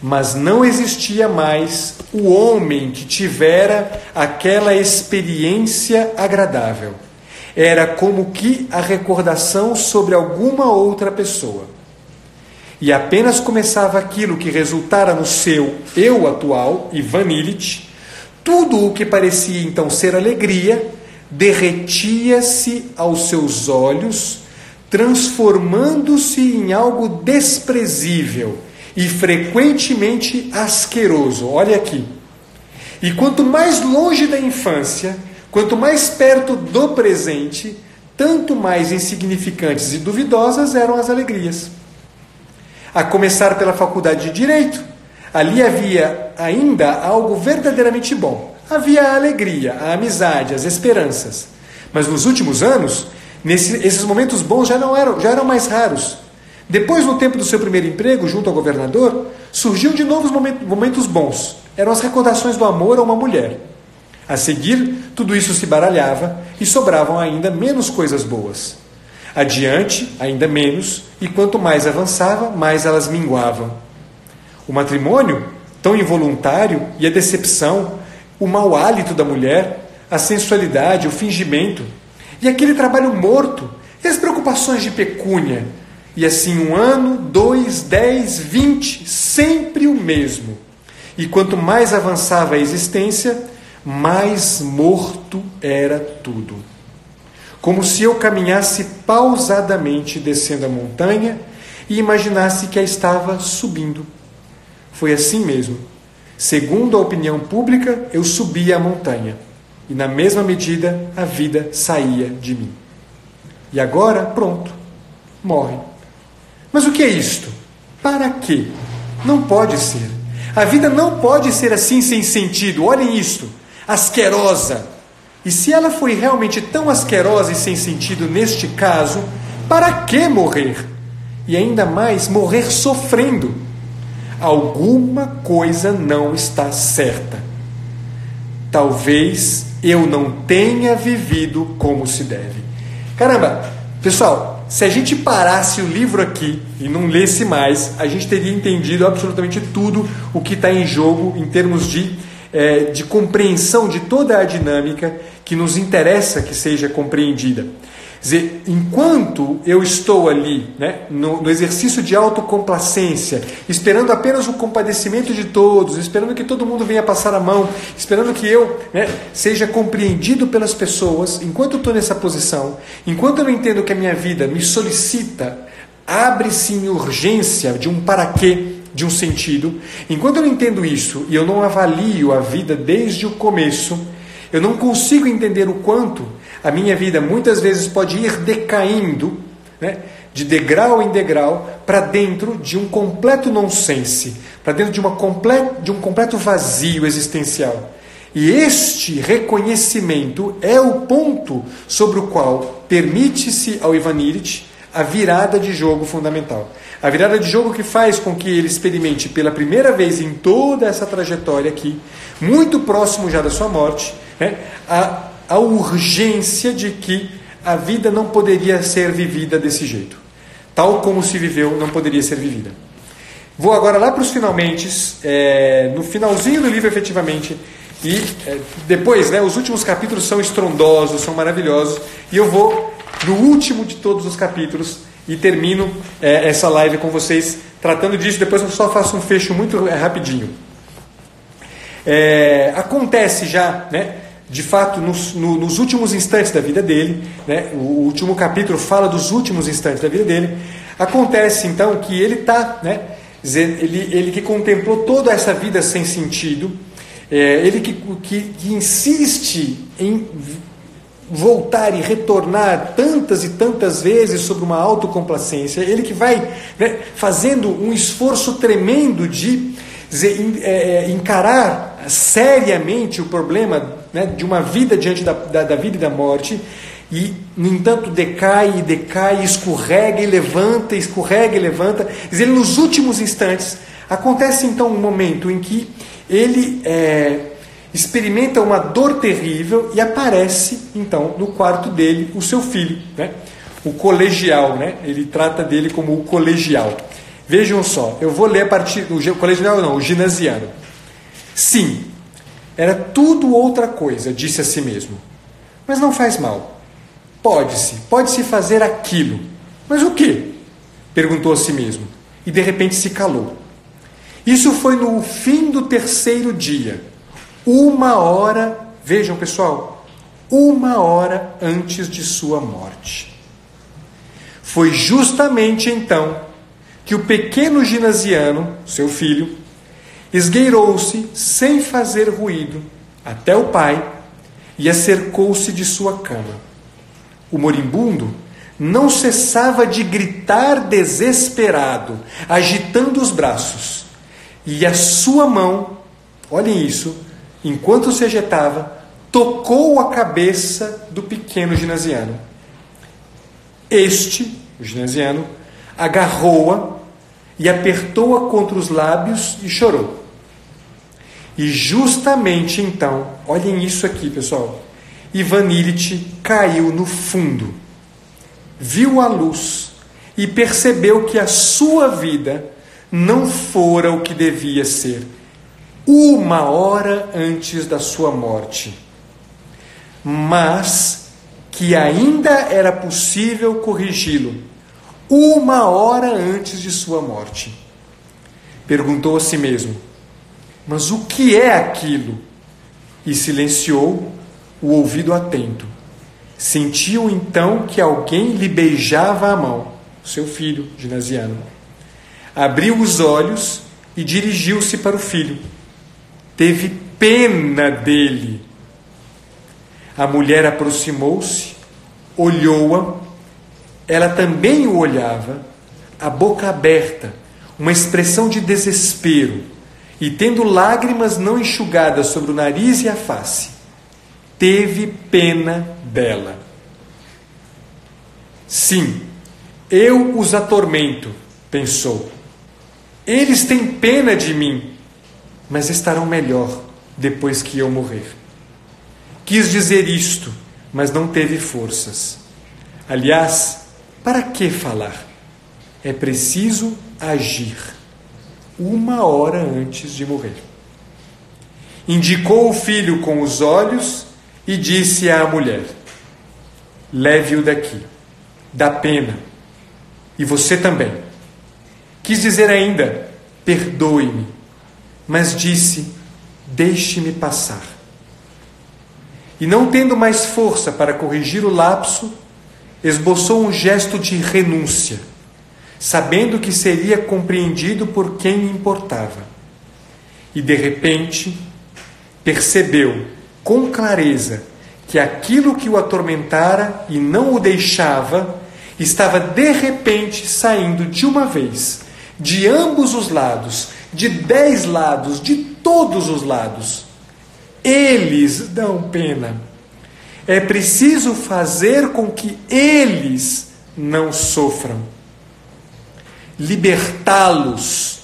Mas não existia mais o homem que tivera aquela experiência agradável. Era como que a recordação sobre alguma outra pessoa. E apenas começava aquilo que resultara no seu eu atual, Ivan Illich, tudo o que parecia então ser alegria derretia-se aos seus olhos, transformando-se em algo desprezível e frequentemente asqueroso. Olha aqui. E quanto mais longe da infância, quanto mais perto do presente, tanto mais insignificantes e duvidosas eram as alegrias. A começar pela faculdade de direito, Ali havia ainda algo verdadeiramente bom. Havia a alegria, a amizade, as esperanças. Mas nos últimos anos, nesse, esses momentos bons já não eram, já eram mais raros. Depois, no tempo do seu primeiro emprego, junto ao governador, surgiu de novos momentos bons. Eram as recordações do amor a uma mulher. A seguir, tudo isso se baralhava e sobravam ainda menos coisas boas. Adiante, ainda menos, e quanto mais avançava, mais elas minguavam. O matrimônio, tão involuntário, e a decepção, o mau hálito da mulher, a sensualidade, o fingimento, e aquele trabalho morto, e as preocupações de pecúnia. E assim um ano, dois, dez, vinte, sempre o mesmo. E quanto mais avançava a existência, mais morto era tudo. Como se eu caminhasse pausadamente descendo a montanha e imaginasse que a estava subindo. Foi assim mesmo. Segundo a opinião pública, eu subia a montanha e, na mesma medida, a vida saía de mim. E agora, pronto, morre. Mas o que é isto? Para quê? Não pode ser. A vida não pode ser assim sem sentido. Olhem isto, asquerosa. E se ela foi realmente tão asquerosa e sem sentido neste caso, para que morrer? E ainda mais, morrer sofrendo alguma coisa não está certa. Talvez eu não tenha vivido como se deve. Caramba, pessoal, se a gente parasse o livro aqui e não lesse mais, a gente teria entendido absolutamente tudo o que está em jogo em termos de, é, de compreensão de toda a dinâmica que nos interessa que seja compreendida dizer, enquanto eu estou ali né, no, no, exercício de autocomplacência, esperando apenas o compadecimento de todos, esperando que todo mundo venha passar a mão, esperando que eu né, seja compreendido pelas pessoas, enquanto eu estou nessa posição, enquanto eu entendo que a minha vida me solicita, abre-se em urgência de um para quê, de um sentido, enquanto eu não entendo isso e eu não avalio a vida desde o começo, eu não consigo entender o quanto a minha vida muitas vezes pode ir decaindo, né, de degrau em degrau, para dentro de um completo nonsense, para dentro de, uma comple de um completo vazio existencial. E este reconhecimento é o ponto sobre o qual permite-se ao Ivan Illich a virada de jogo fundamental. A virada de jogo que faz com que ele experimente pela primeira vez em toda essa trajetória aqui, muito próximo já da sua morte, né, a a urgência de que a vida não poderia ser vivida desse jeito. Tal como se viveu, não poderia ser vivida. Vou agora lá para os finalmente, é, no finalzinho do livro, efetivamente, e é, depois, né, os últimos capítulos são estrondosos, são maravilhosos, e eu vou no último de todos os capítulos e termino é, essa live com vocês tratando disso. Depois eu só faço um fecho muito é, rapidinho. É, acontece já, né? De fato, nos, no, nos últimos instantes da vida dele, né, o último capítulo fala dos últimos instantes da vida dele, acontece então que ele está, né, ele, ele que contemplou toda essa vida sem sentido, é, ele que, que, que insiste em voltar e retornar tantas e tantas vezes sobre uma autocomplacência, ele que vai né, fazendo um esforço tremendo de dizer, é, é, encarar seriamente o problema né, de uma vida diante da, da, da, vida e da morte, e, no entanto, decai e decai, escorrega e levanta, escorrega e levanta. Dizer, nos últimos instantes, acontece então um momento em que ele é, experimenta uma dor terrível e aparece, então, no quarto dele o seu filho, né, o colegial, né, ele trata dele como o colegial. Vejam só, eu vou ler a partir do colegial, não, o ginasiano. Sim, era tudo outra coisa, disse a si mesmo. Mas não faz mal. Pode-se, pode-se fazer aquilo. Mas o que? Perguntou a si mesmo. E de repente se calou. Isso foi no fim do terceiro dia. Uma hora, vejam pessoal, uma hora antes de sua morte. Foi justamente então que o pequeno ginasiano, seu filho, esgueirou-se sem fazer ruído até o pai e acercou-se de sua cama. O moribundo não cessava de gritar desesperado, agitando os braços, e a sua mão, olhem isso, enquanto se ajetava, tocou a cabeça do pequeno ginasiano. Este, o ginasiano, agarrou-a e apertou-a contra os lábios e chorou. E justamente então, olhem isso aqui, pessoal. Ivan Illich caiu no fundo, viu a luz e percebeu que a sua vida não fora o que devia ser, uma hora antes da sua morte, mas que ainda era possível corrigi-lo uma hora antes de sua morte. Perguntou a si mesmo: Mas o que é aquilo? E silenciou o ouvido atento. Sentiu então que alguém lhe beijava a mão, seu filho, ginasiano. Abriu os olhos e dirigiu-se para o filho. Teve pena dele. A mulher aproximou-se, olhou-a ela também o olhava, a boca aberta, uma expressão de desespero, e tendo lágrimas não enxugadas sobre o nariz e a face, teve pena dela. Sim, eu os atormento, pensou. Eles têm pena de mim, mas estarão melhor depois que eu morrer. Quis dizer isto, mas não teve forças. Aliás, para que falar? É preciso agir uma hora antes de morrer. Indicou o filho com os olhos e disse à mulher: Leve-o daqui, dá pena, e você também. Quis dizer ainda: Perdoe-me, mas disse: Deixe-me passar. E não tendo mais força para corrigir o lapso, esboçou um gesto de renúncia, sabendo que seria compreendido por quem importava. E de repente, percebeu com clareza que aquilo que o atormentara e não o deixava estava de repente saindo de uma vez, de ambos os lados, de dez lados, de todos os lados. Eles dão pena. É preciso fazer com que eles não sofram. Libertá-los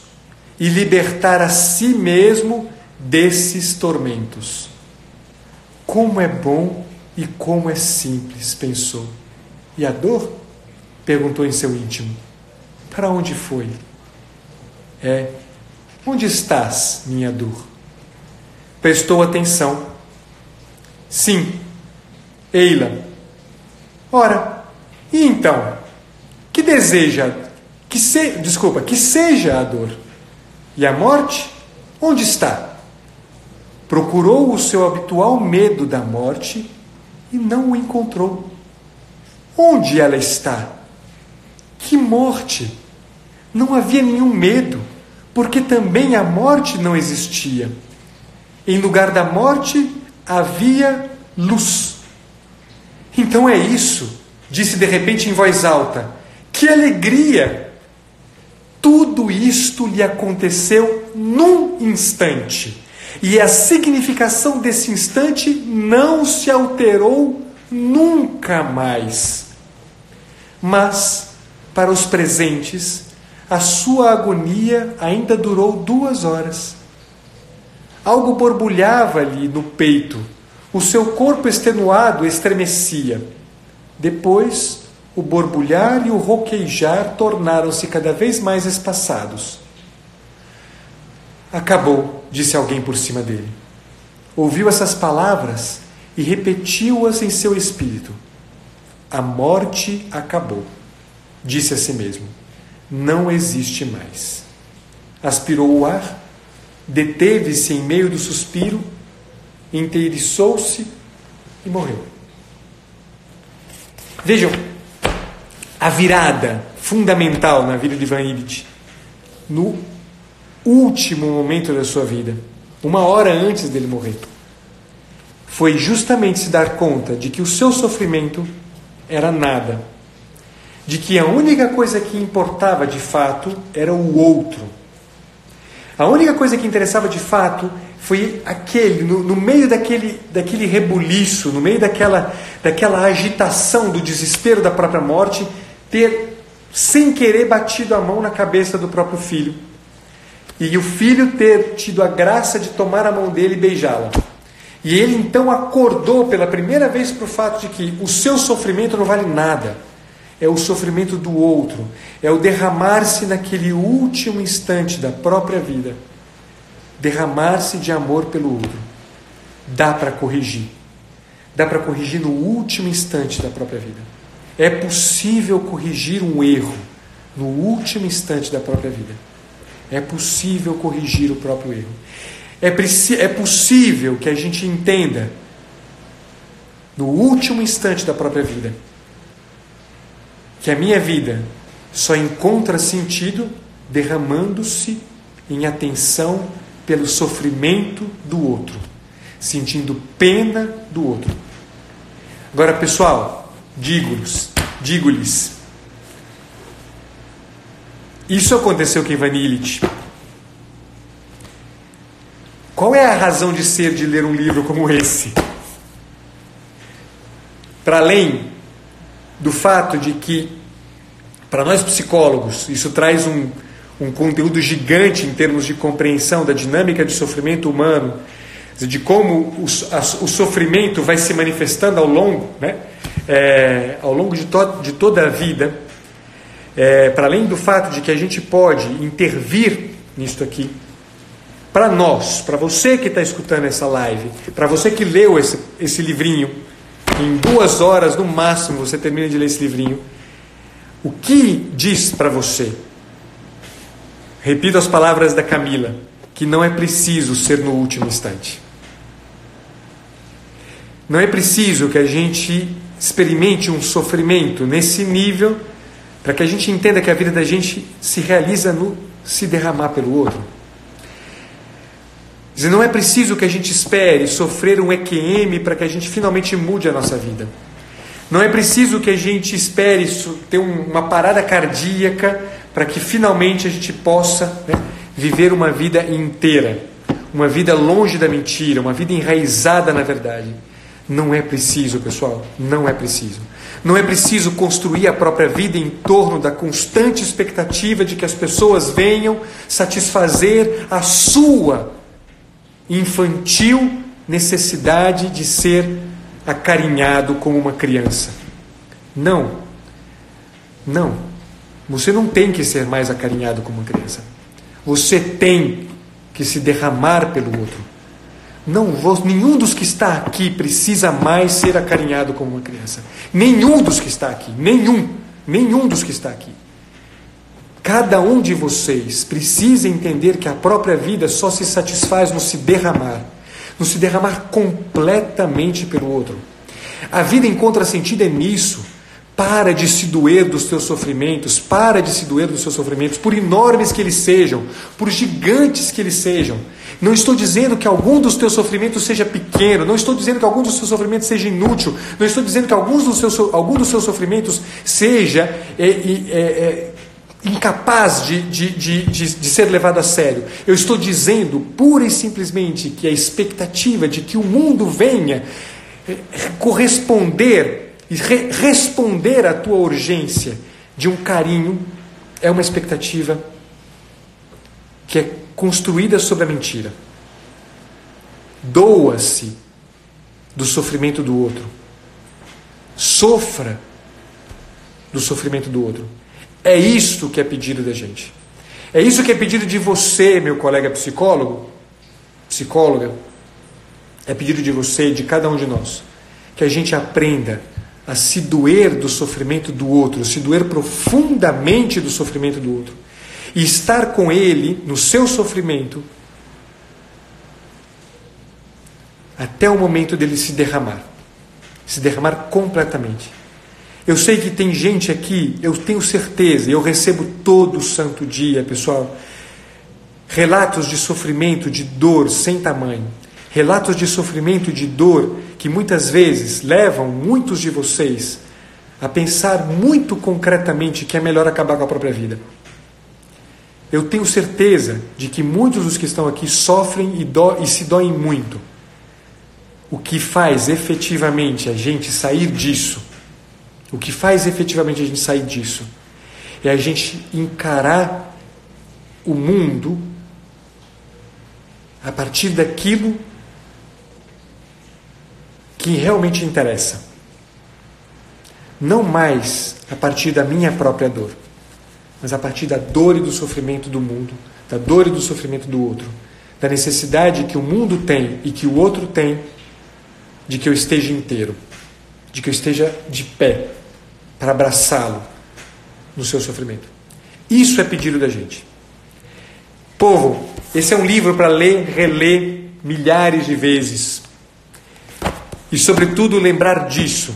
e libertar a si mesmo desses tormentos. Como é bom e como é simples, pensou. E a dor? Perguntou em seu íntimo. Para onde foi? É, onde estás, minha dor? Prestou atenção. Sim, Eila. Ora, e então? Que deseja? Que se, desculpa, que seja a dor. E a morte? Onde está? Procurou o seu habitual medo da morte e não o encontrou. Onde ela está? Que morte! Não havia nenhum medo, porque também a morte não existia. Em lugar da morte havia luz. Então é isso, disse de repente em voz alta. Que alegria! Tudo isto lhe aconteceu num instante. E a significação desse instante não se alterou nunca mais. Mas, para os presentes, a sua agonia ainda durou duas horas. Algo borbulhava-lhe no peito, o seu corpo extenuado estremecia. Depois, o borbulhar e o roquejar tornaram-se cada vez mais espaçados. Acabou, disse alguém por cima dele. Ouviu essas palavras e repetiu-as em seu espírito. A morte acabou, disse a si mesmo. Não existe mais. Aspirou o ar, deteve-se em meio do suspiro, inteiriçou-se e morreu. Vejam, a virada fundamental na vida de Van Illich, no último momento da sua vida, uma hora antes dele morrer, foi justamente se dar conta de que o seu sofrimento era nada, de que a única coisa que importava de fato era o outro. A única coisa que interessava de fato foi aquele, no, no, meio daquele, daquele rebuliço, no meio daquela, daquela agitação do desespero da própria morte, ter, sem querer, batido a mão na cabeça do próprio filho e o filho ter tido a graça de tomar a mão dele e beijá-la. E ele então acordou pela primeira vez para o fato de que o seu sofrimento não vale nada. É o sofrimento do outro, é o derramar-se naquele último instante da própria vida. Derramar-se de amor pelo outro. Dá para corrigir. Dá para corrigir no último instante da própria vida. É possível corrigir um erro no último instante da própria vida. É possível corrigir o próprio erro. É, é possível que a gente entenda, no último instante da própria vida, que a minha vida só encontra sentido derramando-se em atenção pelo sofrimento do outro, sentindo pena do outro. Agora, pessoal, digo-lhes, digo-lhes, isso aconteceu com Ivan Illich. Qual é a razão de ser de ler um livro como esse? Para além do fato de que, para nós psicólogos, isso traz um, um conteúdo gigante em termos de compreensão da dinâmica de sofrimento humano, de como o, sofrimento vai se manifestando ao longo, né? É, ao longo de, to, de toda a vida, é, para além do fato de que a gente pode intervir nisto aqui, para nós, para você que está escutando essa live, para você que leu esse, esse livrinho, em duas horas no máximo você termina de ler esse livrinho, o que diz para você? Repito as palavras da Camila, que não é preciso ser no último instante. Não é preciso que a gente experimente um sofrimento nesse nível para que a gente entenda que a vida da gente se realiza no se derramar pelo outro. Dizer, não é preciso que a gente espere sofrer um EQM para que a gente finalmente mude a nossa vida. Não é preciso que a gente espere ter uma parada cardíaca para que finalmente a gente possa né, viver uma vida inteira, uma vida longe da mentira, uma vida enraizada na verdade. Não é preciso, pessoal, não é preciso. Não é preciso construir a própria vida em torno da constante expectativa de que as pessoas venham satisfazer a sua infantil necessidade de ser acarinhado como uma criança. Não. Não. Você não tem que ser mais acarinhado como uma criança. Você tem que se derramar pelo outro. Não, nenhum dos que está aqui precisa mais ser acarinhado como uma criança. Nenhum dos que está aqui, nenhum, nenhum dos que está aqui. Cada um de vocês precisa entender que a própria vida só se satisfaz no se derramar, no se derramar completamente pelo outro. A vida encontra sentido é nisso. Para de se doer dos teus sofrimentos, para de se doer dos seus sofrimentos, por enormes que eles sejam, por gigantes que eles sejam. Não estou dizendo que algum dos teus sofrimentos seja pequeno, não estou dizendo que algum dos seus sofrimentos seja inútil, não estou dizendo que alguns dos seus, algum dos seus sofrimentos seja é, é, é, incapaz de, de, de, de, de ser levado a sério. Eu estou dizendo pura e simplesmente que a expectativa de que o mundo venha é, corresponder e re responder à tua urgência de um carinho é uma expectativa que é construída sobre a mentira. Doa-se do sofrimento do outro. Sofra do sofrimento do outro. É isto que é pedido da gente. É isso que é pedido de você, meu colega psicólogo, psicóloga. É pedido de você e de cada um de nós que a gente aprenda a se doer do sofrimento do outro, se doer profundamente do sofrimento do outro e estar com ele no seu sofrimento até o momento dele se derramar se derramar completamente. Eu sei que tem gente aqui, eu tenho certeza, eu recebo todo santo dia, pessoal, relatos de sofrimento, de dor sem tamanho, relatos de sofrimento, de dor que muitas vezes levam muitos de vocês a pensar muito concretamente que é melhor acabar com a própria vida. Eu tenho certeza de que muitos dos que estão aqui sofrem e, do, e se doem muito. O que faz efetivamente a gente sair disso, o que faz efetivamente a gente sair disso, é a gente encarar o mundo a partir daquilo que realmente interessa. Não mais a partir da minha própria dor mas a partir da dor e do sofrimento do mundo, da dor e do sofrimento do outro, da necessidade que o mundo tem e que o outro tem de que eu esteja inteiro, de que eu esteja de pé para abraçá-lo no seu sofrimento. Isso é pedido da gente. Povo, esse é um livro para ler, reler milhares de vezes. E, sobretudo, lembrar disso.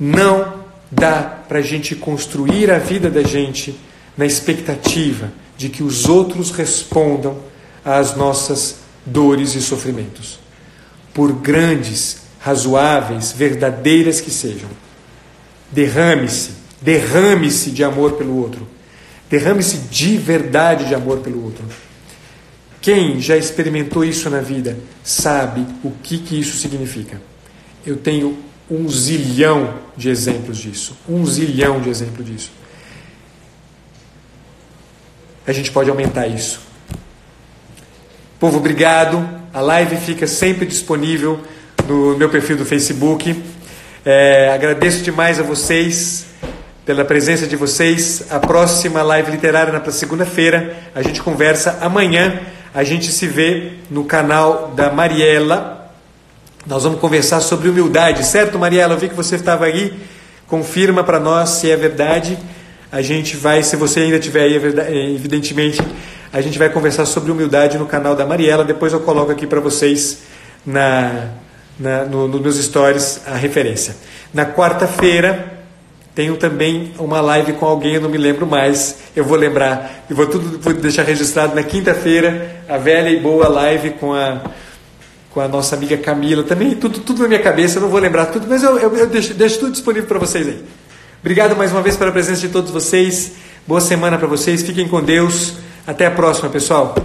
Não dá para a gente construir a vida da gente na expectativa de que os outros respondam às nossas dores e sofrimentos, por grandes, razoáveis, verdadeiras que sejam. Derrame-se, derrame-se de amor pelo outro. Derrame-se de verdade de amor pelo outro. Quem já experimentou isso na vida sabe o que, que isso significa. Eu tenho um zilhão de exemplos disso. Um zilhão de exemplos disso. a gente pode aumentar isso. Povo, obrigado. A live fica sempre disponível no meu perfil do Facebook. É, agradeço demais a vocês pela presença de vocês. A próxima live literária na segunda-feira. A gente conversa amanhã. A gente se vê no canal da Mariela. Nós vamos conversar sobre humildade, certo, Mariela? Eu vi que você estava aí. Confirma para nós se é verdade. A gente vai, se você ainda tiver aí, é evidentemente, a gente vai conversar sobre humildade no canal da Mariela. Depois eu coloco aqui para vocês na, na, no, nos meus stories a referência. Na quarta-feira tenho também uma live com alguém, eu não me lembro mais, eu vou lembrar, e vou tudo vou deixar registrado na quinta-feira, a velha e boa live com a, com a nossa amiga Camila, também tudo, tudo na minha cabeça, eu não vou lembrar tudo, mas eu, eu, eu deixo, deixo tudo disponível para vocês aí. Obrigado mais uma vez pela presença de todos vocês, boa semana para vocês, fiquem com Deus, até a próxima pessoal.